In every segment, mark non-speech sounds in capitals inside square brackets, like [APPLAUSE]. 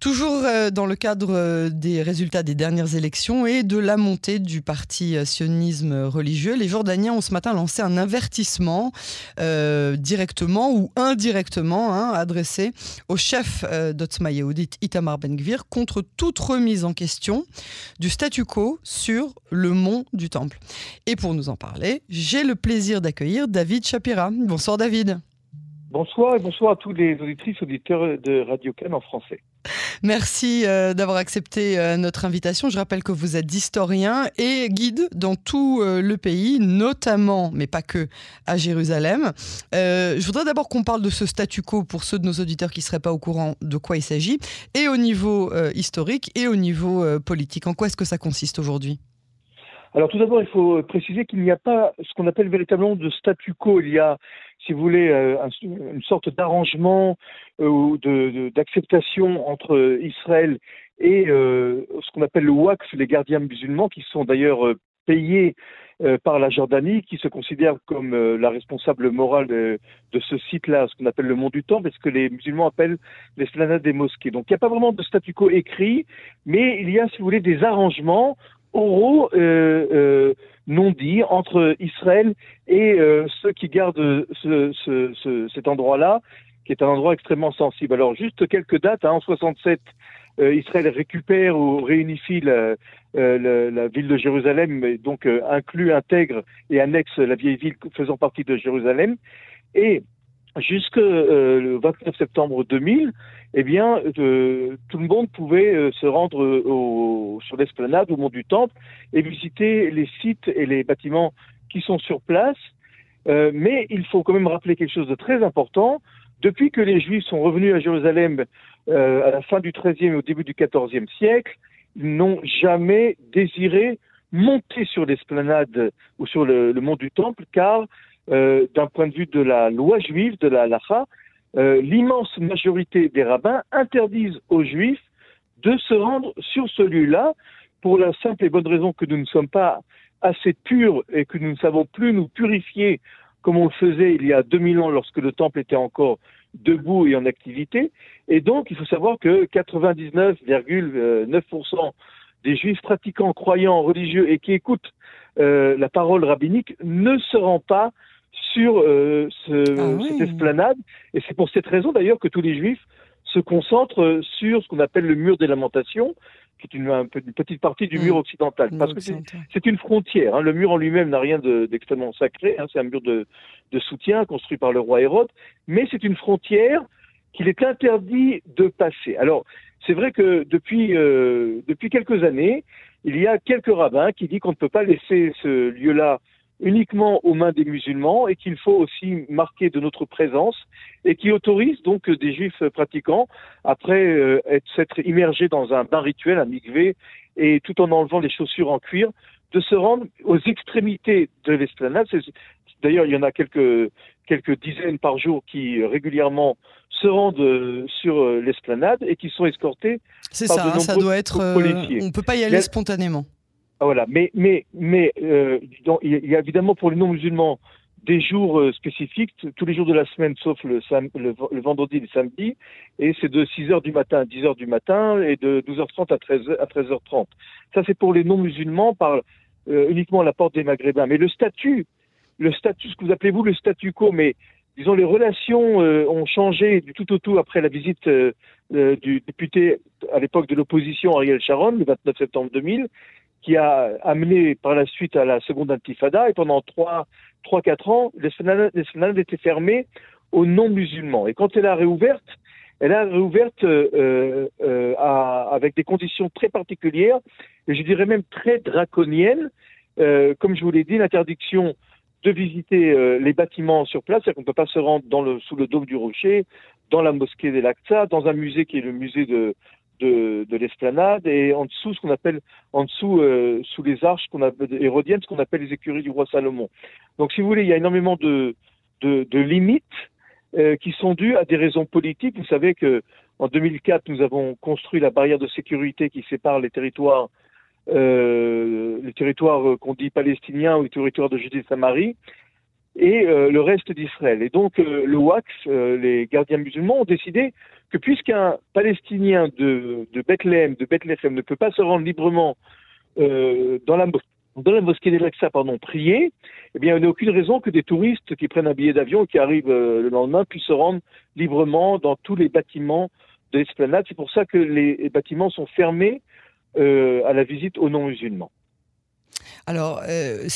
Toujours euh, dans le cadre euh, des résultats des dernières élections et de la montée du parti euh, sionisme religieux, les Jordaniens ont ce matin lancé un avertissement directement ou indirectement hein, adressé au chef d'Otzma Itamar Ben-Gvir, contre toute remise en question du statu quo sur le mont du Temple. Et pour nous en parler, j'ai le plaisir d'accueillir David Shapira. Bonsoir David. Bonsoir et bonsoir à tous les auditrices auditeurs de Radio Cannes en français. Merci euh, d'avoir accepté euh, notre invitation. Je rappelle que vous êtes historien et guide dans tout euh, le pays, notamment, mais pas que, à Jérusalem. je voudrais d'abord qu'on parle de ce statu quo pour ceux de nos auditeurs qui ne seraient pas au courant de quoi il s'agit, et au niveau historique et au niveau politique. En quoi est-ce que ça consiste aujourd'hui? Alors tout d'abord, il faut préciser qu'il n'y a pas ce qu'on appelle véritablement de statu quo. Il y a, si vous voulez, euh, une sorte d'arrangement euh, ou d'acceptation entre Israël et euh, ce qu'on appelle le WACF, les gardiens musulmans, qui sont d'ailleurs payés par la Jordanie, qui se considère comme la responsable morale de, ce site-là, ce qu'on appelle le mont du Temple, et ce que les musulmans appellent l'esplanade des mosquées. Donc il n'y a pas vraiment de statu quo écrit, mais il y a, si vous voulez, des arrangements oraux euh, euh, non dits entre Israël et euh, ceux qui gardent ce, ce, ce, cet endroit-là, qui est un endroit extrêmement sensible. Alors juste quelques dates. Hein, en 67, euh, Israël récupère ou réunifie la, euh, la, ville de Jérusalem, donc inclut, intègre et annexe la vieille ville faisant partie de Jérusalem. Et jusque le 29 septembre 2000, eh bien, euh, tout le monde pouvait euh, se rendre euh, au, sur l'esplanade, au mont du Temple, et visiter les sites et les bâtiments qui sont sur place. mais il faut quand même rappeler quelque chose de très important. Depuis que les Juifs sont revenus à Jérusalem à la fin du XIIIe et au début du XIVe siècle, ils n'ont jamais désiré monter sur l'esplanade ou sur le, mont du Temple, car d'un point de vue de la loi juive, de la halacha, euh, l'immense majorité des rabbins interdisent aux juifs de se rendre sur ce lieu-là pour la simple et bonne raison que nous ne sommes pas assez purs et que nous ne savons plus nous purifier comme on le faisait il y a 2000 ans lorsque le temple était encore debout et en activité. Et donc, il faut savoir que 99,9% des juifs pratiquants, croyants, religieux et qui écoutent euh, la parole rabbinique ne se rendent pas sur euh, ce, ah cette esplanade. Et c'est pour cette raison d'ailleurs que tous les juifs se concentrent sur ce qu'on appelle le mur des lamentations, qui est une, petite partie du mur mm. occidental. Parce que c'est une frontière. Hein. Le mur en lui-même n'a rien d'extrêmement sacré. Hein. C'est un mur de, de, soutien construit par le roi Hérode. Mais c'est une frontière qu'il est interdit de passer. Alors, c'est vrai que depuis, euh, depuis quelques années, il y a quelques rabbins qui disent qu'on ne peut pas laisser ce lieu-là uniquement aux mains des musulmans et qu'il faut aussi marquer de notre présence et qui autorise donc des juifs pratiquants, après euh, s'être immergés dans un bain rituel, un mikvé, et tout en enlevant les chaussures en cuir, de se rendre aux extrémités de l'esplanade. D'ailleurs, il y en a quelques, quelques dizaines par jour qui régulièrement se rendent euh, sur euh, l'esplanade et qui sont escortés. C'est ça, hein, ça doit être. on ne peut pas y aller spontanément. Ah, voilà. Mais, mais, mais euh, il y a évidemment pour les non-musulmans des jours euh, spécifiques, tous les jours de la semaine, sauf le, le, vendredi et le samedi, et c'est de 6h du matin à 10h du matin et de 12h30 à 13 à 13h30. Ça, c'est pour les non-musulmans par euh, uniquement la porte des Maghrébins. Mais le statut, le statut, ce que vous appelez vous le statu quo, mais disons les relations euh, ont changé du tout au tout après la visite du député à l'époque de l'opposition Ariel Sharon, le 29 septembre 2000, qui a amené par la suite à la seconde intifada. Et pendant trois, trois quatre ans, l'esplanade était fermée aux non-musulmans. Et quand elle a réouverte, elle a réouverte euh, euh, avec des conditions très particulières, et je dirais même très draconiennes. Euh, comme je vous l'ai dit, l'interdiction de visiter les bâtiments sur place, c'est-à-dire qu'on ne peut pas se rendre dans le, sous le dôme du rocher, dans la mosquée des Laqsa, dans un musée qui est le musée de, de, de l'esplanade et en dessous ce qu'on appelle en dessous euh, sous les arches qu'on appelle hérodiennes ce qu'on appelle les écuries du roi Salomon. Donc si vous voulez, il y a énormément de de, de limites euh, qui sont dues à des raisons politiques. Vous savez que en 2004, nous avons construit la barrière de sécurité qui sépare les territoires euh, les territoires qu'on dit palestiniens ou les territoires de Judée-Samarie. Et le reste d'Israël. Et donc le WAX, les gardiens musulmans, ont décidé que puisqu'un Palestinien de, de Bethléem, de Bethléem ne peut pas se rendre librement dans la dans la mosquée d'El-Aqsa, pardon, prier, eh bien, il n'y a aucune raison que des touristes qui prennent un billet d'avion et qui arrivent le lendemain puissent se rendre librement dans tous les bâtiments de l'esplanade. C'est pour ça que les bâtiments sont fermés euh, à la visite aux non-musulmans. Alors, euh,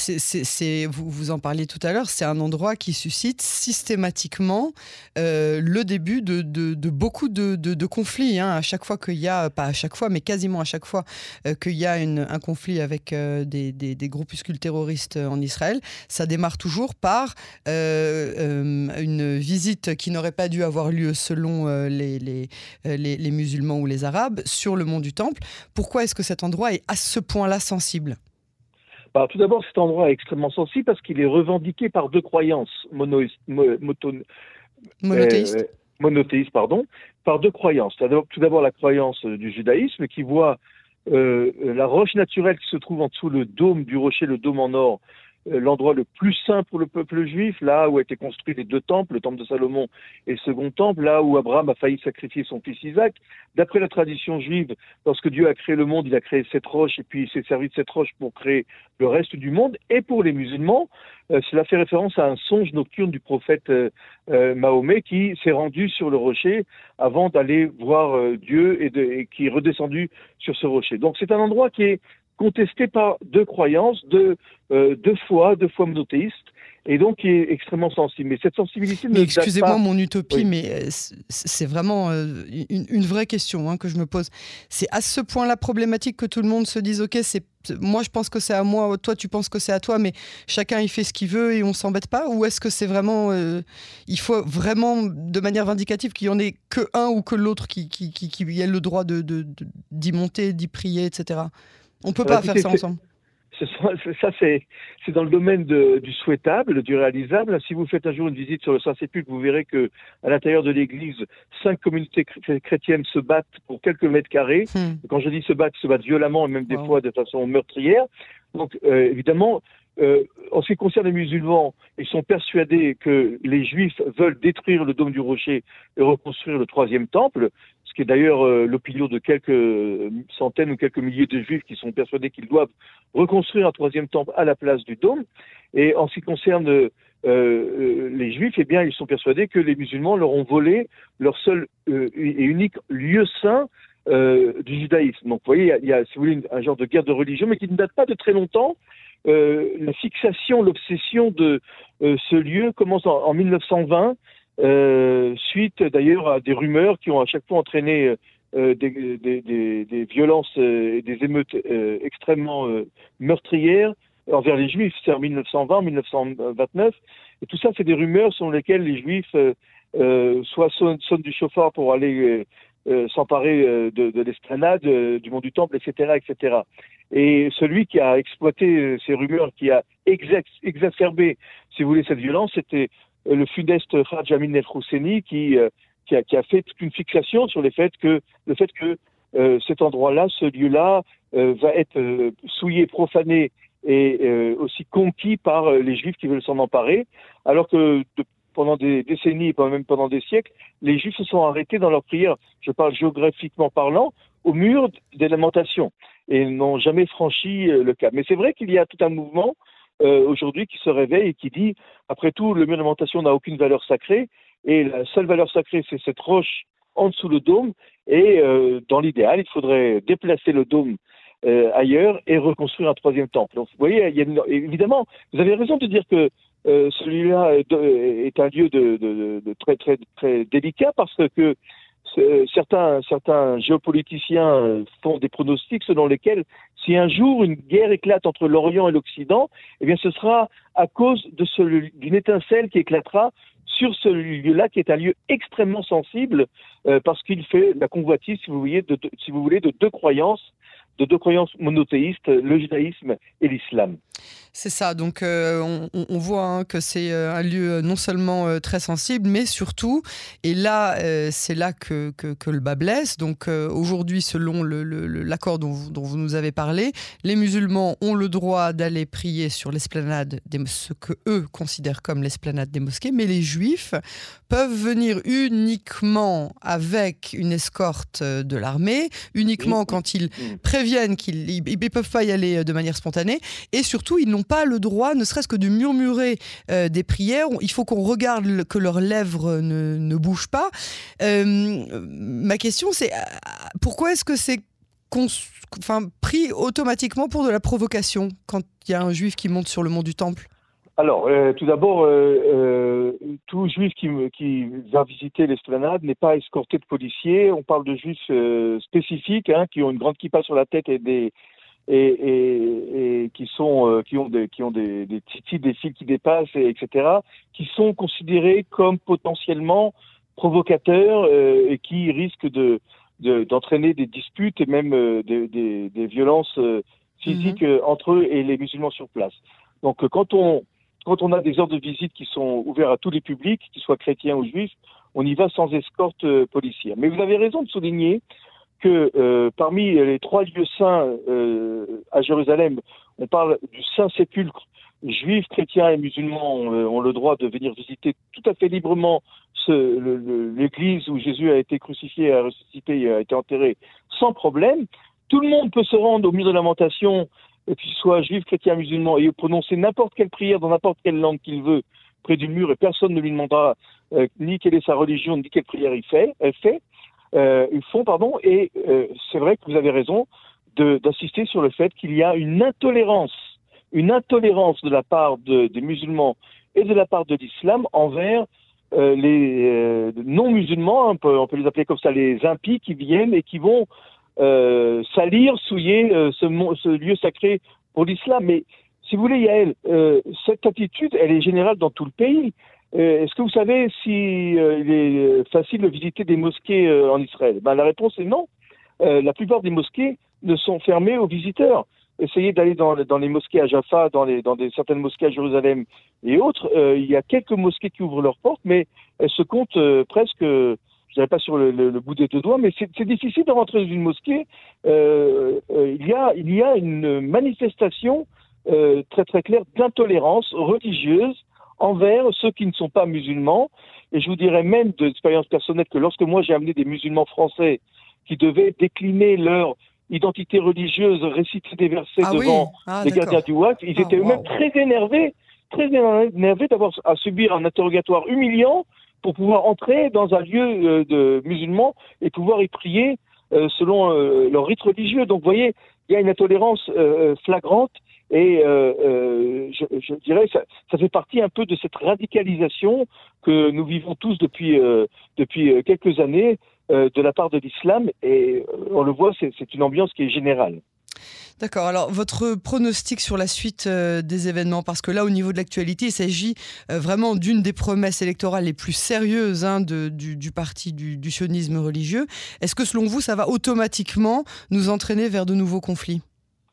vous, en parliez tout à l'heure, c'est un endroit qui suscite systématiquement euh, le début de, beaucoup de, conflits. Hein. À chaque fois qu'il y a, pas à chaque fois, mais quasiment à chaque fois euh, qu'il y a un conflit avec des, groupuscules terroristes en Israël, ça démarre toujours par une visite qui n'aurait pas dû avoir lieu selon les, les musulmans ou les arabes sur le mont du Temple. Pourquoi est-ce que cet endroit est à ce point-là sensible? Bah, tout d'abord, cet endroit est extrêmement sensible parce qu'il est revendiqué par deux croyances monothéistes. Euh, monothéistes, pardon, par deux croyances. Tout d'abord, la croyance du judaïsme qui voit euh, la roche naturelle qui se trouve en dessous le dôme du rocher, le dôme en or, l'endroit le plus saint pour le peuple juif, là où a été construit les deux temples, le temple de Salomon et le second temple, là où Abraham a failli sacrifier son fils Isaac. D'après la tradition juive, lorsque Dieu a créé le monde, il a créé cette roche et puis il s'est servi de cette roche pour créer le reste du monde. Et pour les musulmans, euh, cela fait référence à un songe nocturne du prophète euh, Mahomet qui s'est rendu sur le rocher avant d'aller voir Dieu et, et qui est redescendu sur ce rocher. Donc c'est un endroit qui est contesté par deux croyances, deux, euh, deux foi, deux foi monothéistes, et donc qui est extrêmement sensible. Mais cette sensibilité mais excusez-moi mon utopie, mais euh, c'est vraiment euh, une, vraie question hein, que je me pose. C'est à ce point-là problématique que tout le monde se dise ok, c'est moi je pense que c'est à moi, toi tu penses que c'est à toi, mais chacun il fait ce qu'il veut et on s'embête pas Ou est-ce que c'est vraiment il faut vraiment de manière vindicative qu'il y en ait que un ou que l'autre qui, qui, qui, qui, ait le droit de, d'y monter, d'y prier, etc. On peut pas faire ça ensemble. Ça, c'est dans le domaine du souhaitable, du réalisable. Si vous faites un jour une visite sur le Saint-Sépulcre, vous verrez que à l'intérieur de l'église, cinq communautés chrétiennes se battent pour quelques mètres carrés. Hmm. Quand je dis se battent, se battent violemment et même des fois de façon meurtrière. Donc, euh, évidemment, euh, en ce qui concerne les musulmans, ils sont persuadés que les juifs veulent détruire le dôme du rocher et reconstruire le troisième temple ce qui est d'ailleurs euh, l'opinion de quelques centaines ou quelques milliers de juifs qui sont persuadés qu'ils doivent reconstruire un troisième temple à la place du dôme. Et en ce qui concerne euh, euh, les juifs, eh bien, ils sont persuadés que les musulmans leur ont volé leur seul et unique lieu saint du judaïsme. Donc, vous voyez, il y a, un genre de guerre de religion, mais qui ne date pas de très longtemps. la fixation, l'obsession de ce lieu commence en 1920 euh, suite d'ailleurs à des rumeurs qui ont à chaque fois entraîné euh, des, des, des, des, violences euh, et des émeutes extrêmement meurtrières envers les Juifs. C'est en 1920, 1929. Et tout ça, c'est des rumeurs selon lesquelles les Juifs soit sonnent, du chauffard pour aller s'emparer de, de l'esplanade, du mont du Temple, etc., etc. Et celui qui a exploité ces rumeurs, qui a exacerbé, si vous voulez, cette violence, c'était euh, le funeste Khadj Amin El qui, euh, qui, a, qui, a, fait toute une fixation sur le fait que, le fait que euh, cet endroit-là, ce lieu-là, va être souillé, profané et aussi conquis par les Juifs qui veulent s'en emparer, alors que pendant des décennies même pendant des siècles, les Juifs se sont arrêtés dans leur prière, je parle géographiquement parlant, au mur des lamentations et n'ont jamais franchi le cap. Mais c'est vrai qu'il y a tout un mouvement euh, aujourd'hui qui se réveille et qui dit, après tout, le mur d'alimentation n'a aucune valeur sacrée, et la seule valeur sacrée, c'est cette roche en dessous le dôme, et euh, dans l'idéal, il faudrait déplacer le dôme euh, ailleurs et reconstruire un troisième temple. Donc, vous voyez, il y a évidemment, vous avez raison de dire que celui-là est un lieu de, de, de, très très très délicat parce que certains, certains géopoliticiens euh, font des pronostics selon lesquels si un jour une guerre éclate entre l'Orient et l'Occident, eh bien ce sera à cause d'une étincelle qui éclatera sur ce lieu-là, qui est un lieu extrêmement sensible, euh, parce qu'il fait la convoitise, si vous voulez, de deux croyances, de deux croyances monothéistes, le judaïsme et l'islam. C'est ça, donc euh, on, voit hein, que c'est euh, un lieu non seulement euh, très sensible, mais surtout, et là, c'est là que, que, le bas blesse. Donc aujourd'hui, selon l'accord dont, dont, vous nous avez parlé, les musulmans ont le droit d'aller prier sur l'esplanade, ce que eux considèrent comme l'esplanade des mosquées, mais les juifs peuvent venir uniquement avec une escorte de l'armée, uniquement quand ils préviennent qu'ils ne peuvent pas y aller de manière spontanée, et surtout, ils n'ont pas le droit, ne serait-ce que de murmurer euh, des prières. Il faut qu'on regarde que leurs lèvres ne, bougent pas. Euh, ma question, c'est euh, pourquoi est-ce que c'est pris automatiquement pour de la provocation quand il y a un juif qui monte sur le mont du Temple? Alors, tout d'abord, tout juif qui, qui va visiter l'esplanade n'est pas escorté de policiers. On parle de juifs spécifiques hein, qui ont une grande kippa sur la tête et des, et, et, qui sont euh, qui ont des qui ont des, des titis, des fils qui dépassent, et, etc. qui sont considérés comme potentiellement provocateurs euh, et qui risquent de d'entraîner des disputes et même euh, des, des, des, violences physiques mhm. entre eux et les musulmans sur place. Donc quand on quand on a des ordres de visite qui sont ouverts à tous les publics, qu'ils soient chrétiens ou juifs, on y va sans escorte policière. Mais vous avez raison de souligner que euh, parmi les trois lieux saints euh, à Jérusalem, on parle du Saint-Sépulcre. Juifs, chrétiens et musulmans euh, ont, le droit de venir visiter tout à fait librement l'église où Jésus a été crucifié, a ressuscité et a été enterré sans problème. Tout le monde peut se rendre au mur de lamentation, qu'il soit juif, chrétien, musulman, et prononcer n'importe quelle prière dans n'importe quelle langue qu'il veut près du mur, et personne ne lui demandera ni quelle est sa religion, ni quelle prière il fait. Euh, font, pardon, et euh, c'est vrai que vous avez raison d'insister sur le fait qu'il y a une intolérance, une intolérance de la part de, des musulmans et de la part de l'islam envers euh, les euh, non-musulmans, on peut, on peut les appeler comme ça, les impies qui viennent et qui vont euh, salir, souiller ce, ce, lieu sacré pour l'islam. Mais si vous voulez, Yael, cette attitude, elle est générale dans tout le pays. Euh, est-ce que vous savez s'il euh, est facile de visiter des mosquées euh, en Israël? Ben, La réponse est non. la plupart des mosquées ne sont fermées aux visiteurs. Essayez d'aller dans, les mosquées à Jaffa, dans, des, certaines mosquées à Jérusalem et autres. il y a quelques mosquées qui ouvrent leurs portes, mais elles se comptent presque, je dirais pas sur le, le, bout des deux doigts, mais c'est difficile de rentrer dans une mosquée. il, y a, il y a une manifestation très très claire d'intolérance religieuse envers ceux qui ne sont pas musulmans. Et je vous dirais même d'expérience personnelle que lorsque moi j'ai amené des musulmans français qui devaient décliner leur identité religieuse, réciter des versets ah devant ah, les gardiens du WAC, ils ah, étaient eux-mêmes très énervés, très énervés d'avoir à subir un interrogatoire humiliant pour pouvoir entrer dans un lieu euh, de musulmans et pouvoir y prier euh, selon euh, leur rite religieux. Donc vous voyez, il y a une intolérance flagrante et euh, euh, je, dirais ça, ça fait partie un peu de cette radicalisation que nous vivons tous depuis euh, depuis quelques années de la part de l'islam. Et on le voit, c'est une ambiance qui est générale. D'accord. Alors, votre pronostic sur la suite des événements, parce que là, au niveau de l'actualité, il s'agit vraiment d'une des promesses électorales les plus sérieuses hein, du, parti du, du sionisme religieux. Est-ce que, selon vous, ça va automatiquement nous entraîner vers de nouveaux conflits?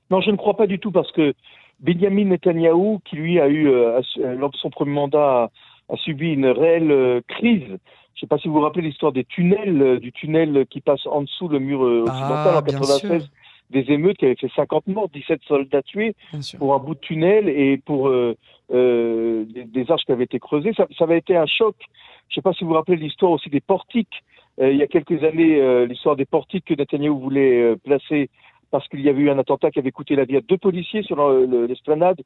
Non, je ne crois pas du tout parce que Benjamin Netanyahu, qui lui a eu, euh, euh, lors de son premier mandat, a, subi une réelle euh, crise. Je ne sais pas si vous vous rappelez l'histoire des tunnels, du tunnel qui passe en dessous le mur occidental ah, en 96, des émeutes qui avaient fait 50 morts, 17 soldats tués pour un bout de tunnel et pour des, des, arches qui avaient été creusées. Ça, ça avait été un choc. Je ne sais pas si vous vous rappelez l'histoire aussi des portiques. il y a quelques années, l'histoire des portiques que Netanyahu voulait placer parce qu'il y avait eu un attentat qui avait coûté la vie à deux policiers sur l'esplanade.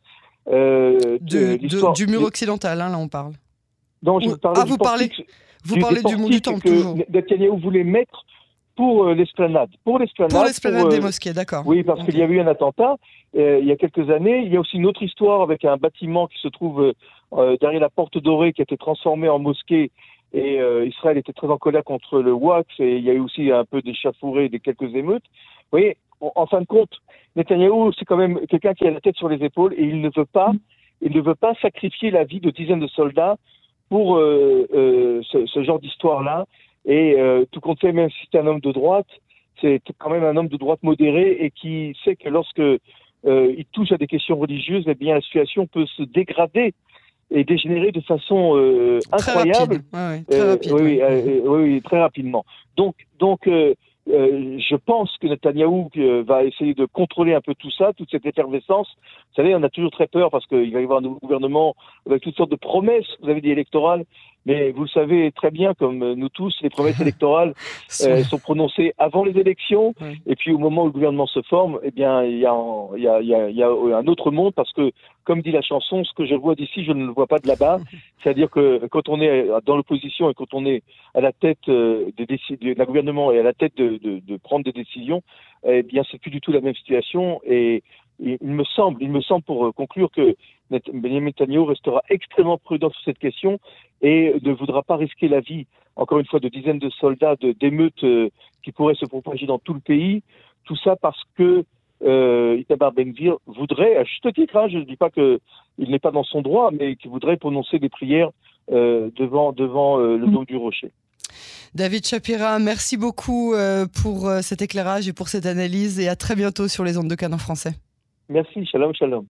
Euh, du mur occidental, hein, là on parle. Non, je ah, vous parlez, vous parlez du mont du Temple, toujours. Netanyahu voulait mettre pour euh, l'esplanade. Pour l'esplanade. des euh, mosquées, d'accord. Oui, parce qu'il y a eu un attentat euh, il y a quelques années. Il y a aussi une autre histoire avec un bâtiment qui se trouve derrière la porte dorée qui a été transformé en mosquée. Et Israël était très en colère contre le Wax et il y a eu aussi un peu d'échafourés et des quelques émeutes. Vous voyez, en fin de compte, Netanyahu, c'est quand même quelqu'un qui a la tête sur les épaules et il ne veut pas, il ne veut pas sacrifier la vie de dizaines de soldats pour euh, euh, ce, genre d'histoire-là. Et euh, tout compte fait, même si c'est un homme de droite, c'est quand même un homme de droite modéré et qui sait que lorsque il touche à des questions religieuses, eh bien la situation peut se dégrader et dégénérer de façon incroyable. Très très oui, oui, très rapidement. Donc, donc euh, je pense que Netanyahou euh, va essayer de contrôler un peu tout ça, toute cette effervescence. Vous savez, on a toujours très peur parce qu'il va y avoir un nouveau gouvernement avec toutes sortes de promesses, vous avez dit électorales, mais vous le savez très bien, comme nous tous, les promesses [LAUGHS] électorales euh, sont prononcées avant les élections, et puis au moment où le gouvernement se forme, eh bien, il y y il y a un autre monde parce que, comme dit la chanson, ce que je vois d'ici, je ne le vois pas de là-bas. [LAUGHS] C'est-à-dire que quand on est dans l'opposition et quand on est à la tête des décisions, d'un gouvernement et à la tête de, de, de prendre des décisions, eh bien, c'est plus du tout la même situation. Et il me semble, il me semble pour conclure que Benjamin Netanyahu restera extrêmement prudent sur cette question et ne voudra pas risquer la vie, encore une fois, de dizaines de soldats, d'émeutes euh, qui pourraient se propager dans tout le pays. Tout ça parce que euh, Itabar Benvir voudrait, à juste titre, hein, je ne dis pas qu'il n'est pas dans son droit, mais qu'il voudrait prononcer des prières euh, devant, devant euh, le dôme du rocher. David Shapira, merci beaucoup pour cet éclairage et pour cette analyse et à très bientôt sur les ondes de Canon français. Merci, shalom, shalom.